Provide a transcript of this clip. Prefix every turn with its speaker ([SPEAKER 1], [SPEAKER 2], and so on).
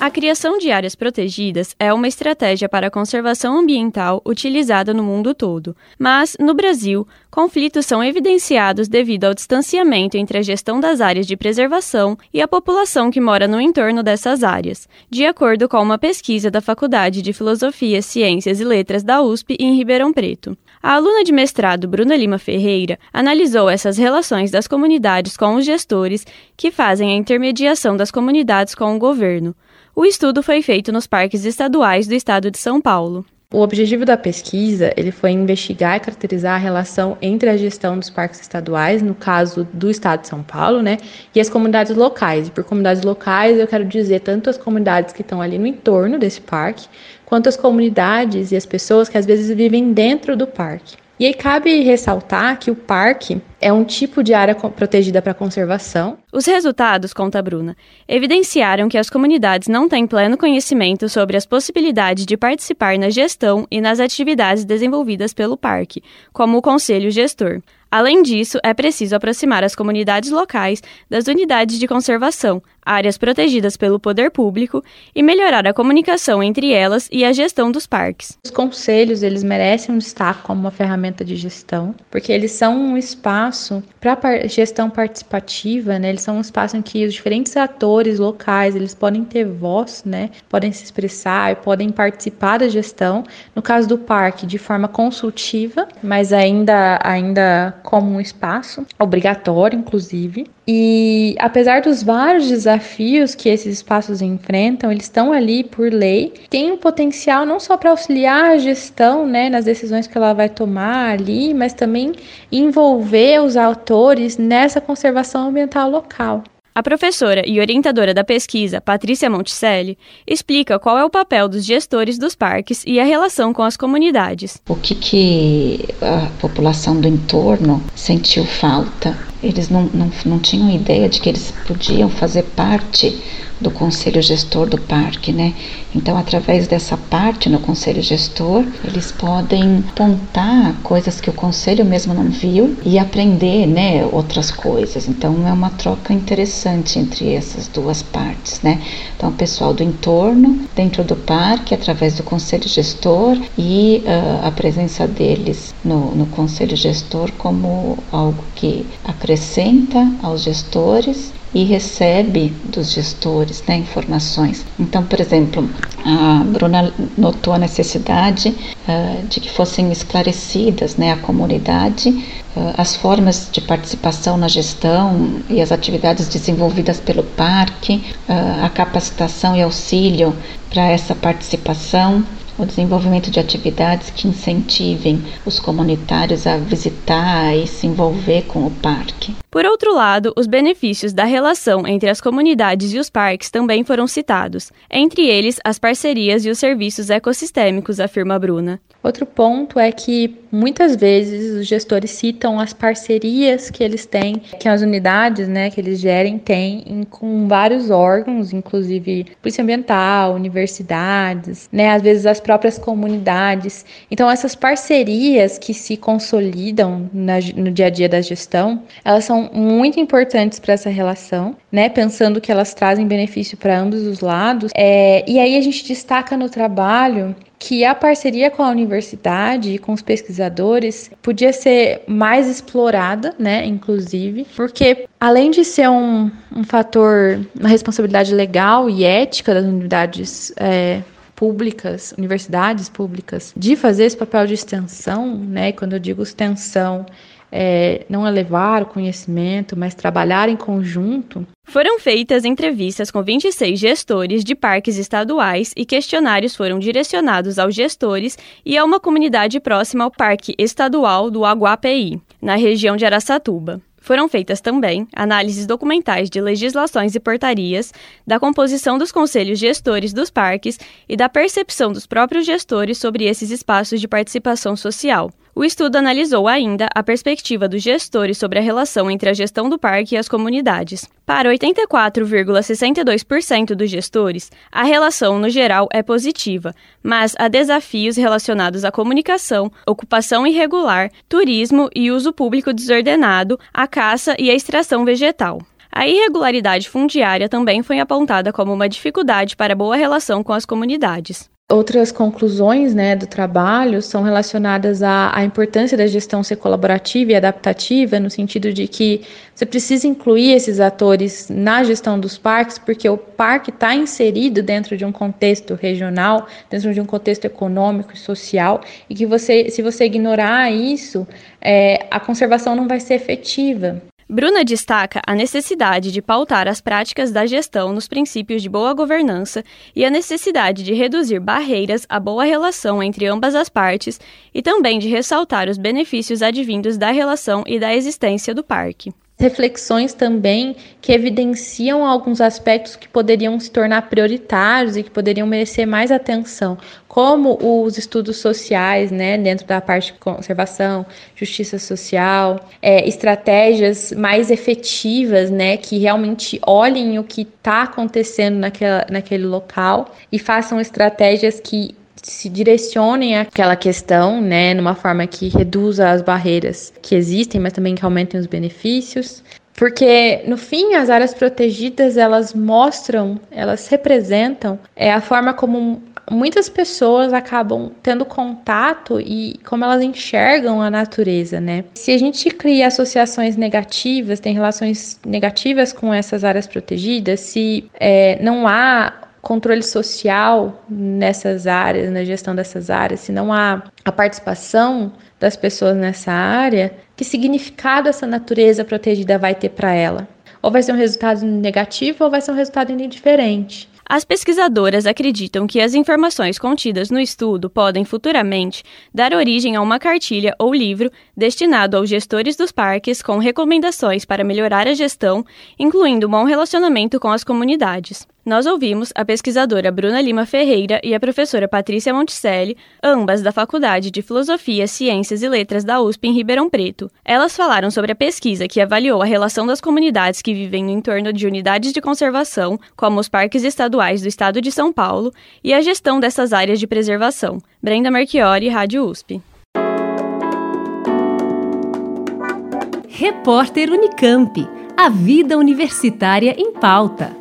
[SPEAKER 1] A criação de áreas protegidas é uma estratégia para a conservação ambiental utilizada no mundo todo. Mas, no Brasil, conflitos são evidenciados devido ao distanciamento entre a gestão das áreas de preservação e a população que mora no entorno dessas áreas, de acordo com uma pesquisa da Faculdade de Filosofia, Ciências e Letras da USP em Ribeirão Preto. A aluna de mestrado Bruna Lima Ferreira analisou essas relações das comunidades com os gestores que fazem a intermediação das comunidades com o governo. O estudo foi feito nos parques estaduais do estado de São Paulo.
[SPEAKER 2] O objetivo da pesquisa ele foi investigar e caracterizar a relação entre a gestão dos parques estaduais, no caso do estado de São Paulo, né, e as comunidades locais. E por comunidades locais eu quero dizer tanto as comunidades que estão ali no entorno desse parque, quanto as comunidades e as pessoas que às vezes vivem dentro do parque. E aí cabe ressaltar que o parque é um tipo de área protegida para conservação.
[SPEAKER 1] Os resultados, conta Bruna, evidenciaram que as comunidades não têm pleno conhecimento sobre as possibilidades de participar na gestão e nas atividades desenvolvidas pelo parque, como o conselho gestor. Além disso, é preciso aproximar as comunidades locais das unidades de conservação, áreas protegidas pelo poder público e melhorar a comunicação entre elas e a gestão dos parques.
[SPEAKER 2] Os conselhos, eles merecem um destaque como uma ferramenta de gestão, porque eles são um espaço para gestão participativa, né? Eles são um espaço em que os diferentes atores locais, eles podem ter voz, né? Podem se expressar, podem participar da gestão. No caso do parque, de forma consultiva, mas ainda ainda como um espaço obrigatório, inclusive. E apesar dos vários desafios que esses espaços enfrentam, eles estão ali por lei, tem um potencial não só para auxiliar a gestão, né, nas decisões que ela vai tomar ali, mas também envolver os autores nessa conservação ambiental local.
[SPEAKER 1] A professora e orientadora da pesquisa, Patrícia Monticelli, explica qual é o papel dos gestores dos parques e a relação com as comunidades.
[SPEAKER 3] O que, que a população do entorno sentiu falta? Eles não, não, não tinham ideia de que eles podiam fazer parte do conselho gestor do parque, né? Então, através dessa parte no conselho gestor, eles podem apontar coisas que o conselho mesmo não viu e aprender, né, outras coisas. Então, é uma troca interessante entre essas duas partes, né? Então, o pessoal do entorno, dentro do parque, através do conselho gestor e uh, a presença deles no, no conselho gestor como algo que acrescenta aos gestores e recebe dos gestores né, informações. Então, por exemplo, a Bruna notou a necessidade uh, de que fossem esclarecidas né, a comunidade uh, as formas de participação na gestão e as atividades desenvolvidas pelo parque, uh, a capacitação e auxílio para essa participação o desenvolvimento de atividades que incentivem os comunitários a visitar e se envolver com o parque.
[SPEAKER 1] Por outro lado, os benefícios da relação entre as comunidades e os parques também foram citados, entre eles as parcerias e os serviços ecossistêmicos, afirma Bruna.
[SPEAKER 2] Outro ponto é que muitas vezes os gestores citam as parcerias que eles têm, que as unidades, né, que eles gerem têm com vários órgãos, inclusive polícia ambiental, universidades, né, às vezes as próprias comunidades. Então essas parcerias que se consolidam na, no dia a dia da gestão, elas são muito importantes para essa relação, né? Pensando que elas trazem benefício para ambos os lados. É, e aí a gente destaca no trabalho que a parceria com a universidade e com os pesquisadores podia ser mais explorada, né, inclusive, porque além de ser um, um fator, uma responsabilidade legal e ética das unidades é, públicas, universidades públicas, de fazer esse papel de extensão, né, quando eu digo extensão, é, não é levar o conhecimento, mas trabalhar em conjunto.
[SPEAKER 1] Foram feitas entrevistas com 26 gestores de parques estaduais e questionários foram direcionados aos gestores e a uma comunidade próxima ao Parque Estadual do Aguapeí, na região de Araçatuba. Foram feitas também análises documentais de legislações e portarias, da composição dos conselhos gestores dos parques e da percepção dos próprios gestores sobre esses espaços de participação social. O estudo analisou ainda a perspectiva dos gestores sobre a relação entre a gestão do parque e as comunidades. Para 84,62% dos gestores, a relação no geral é positiva, mas há desafios relacionados à comunicação, ocupação irregular, turismo e uso público desordenado, a caça e a extração vegetal. A irregularidade fundiária também foi apontada como uma dificuldade para boa relação com as comunidades.
[SPEAKER 2] Outras conclusões né, do trabalho são relacionadas à, à, importância da gestão ser colaborativa e adaptativa, no sentido de que você precisa incluir esses atores na gestão dos parques, porque o parque está inserido dentro de um contexto regional, dentro de um contexto econômico e social, e que você, se você ignorar isso, é, a conservação não vai ser efetiva.
[SPEAKER 1] Bruna destaca a necessidade de pautar as práticas da gestão nos princípios de boa governança e a necessidade de reduzir barreiras à boa relação entre ambas as partes e também de ressaltar os benefícios advindos da relação e da existência do parque
[SPEAKER 2] reflexões também que evidenciam alguns aspectos que poderiam se tornar prioritários e que poderiam merecer mais atenção, como os estudos sociais, né, dentro da parte de conservação, justiça social, é, estratégias mais efetivas, né, que realmente olhem o que está acontecendo naquela, naquele local e façam estratégias que se direcionem àquela questão, né, numa forma que reduza as barreiras que existem, mas também que aumentem os benefícios. Porque, no fim, as áreas protegidas, elas mostram, elas representam é, a forma como muitas pessoas acabam tendo contato e como elas enxergam a natureza, né? Se a gente cria associações negativas, tem relações negativas com essas áreas protegidas, se é, não há controle social nessas áreas, na gestão dessas áreas, se não há a participação das pessoas nessa área, que significado essa natureza protegida vai ter para ela? Ou vai ser um resultado negativo ou vai ser um resultado indiferente?
[SPEAKER 1] As pesquisadoras acreditam que as informações contidas no estudo podem futuramente dar origem a uma cartilha ou livro destinado aos gestores dos parques com recomendações para melhorar a gestão, incluindo um bom relacionamento com as comunidades. Nós ouvimos a pesquisadora Bruna Lima Ferreira e a professora Patrícia Monticelli, ambas da Faculdade de Filosofia, Ciências e Letras da USP em Ribeirão Preto. Elas falaram sobre a pesquisa que avaliou a relação das comunidades que vivem no entorno de unidades de conservação, como os parques estaduais do estado de São Paulo, e a gestão dessas áreas de preservação. Brenda Marchiori, Rádio USP.
[SPEAKER 4] Repórter Unicamp. A vida universitária em pauta.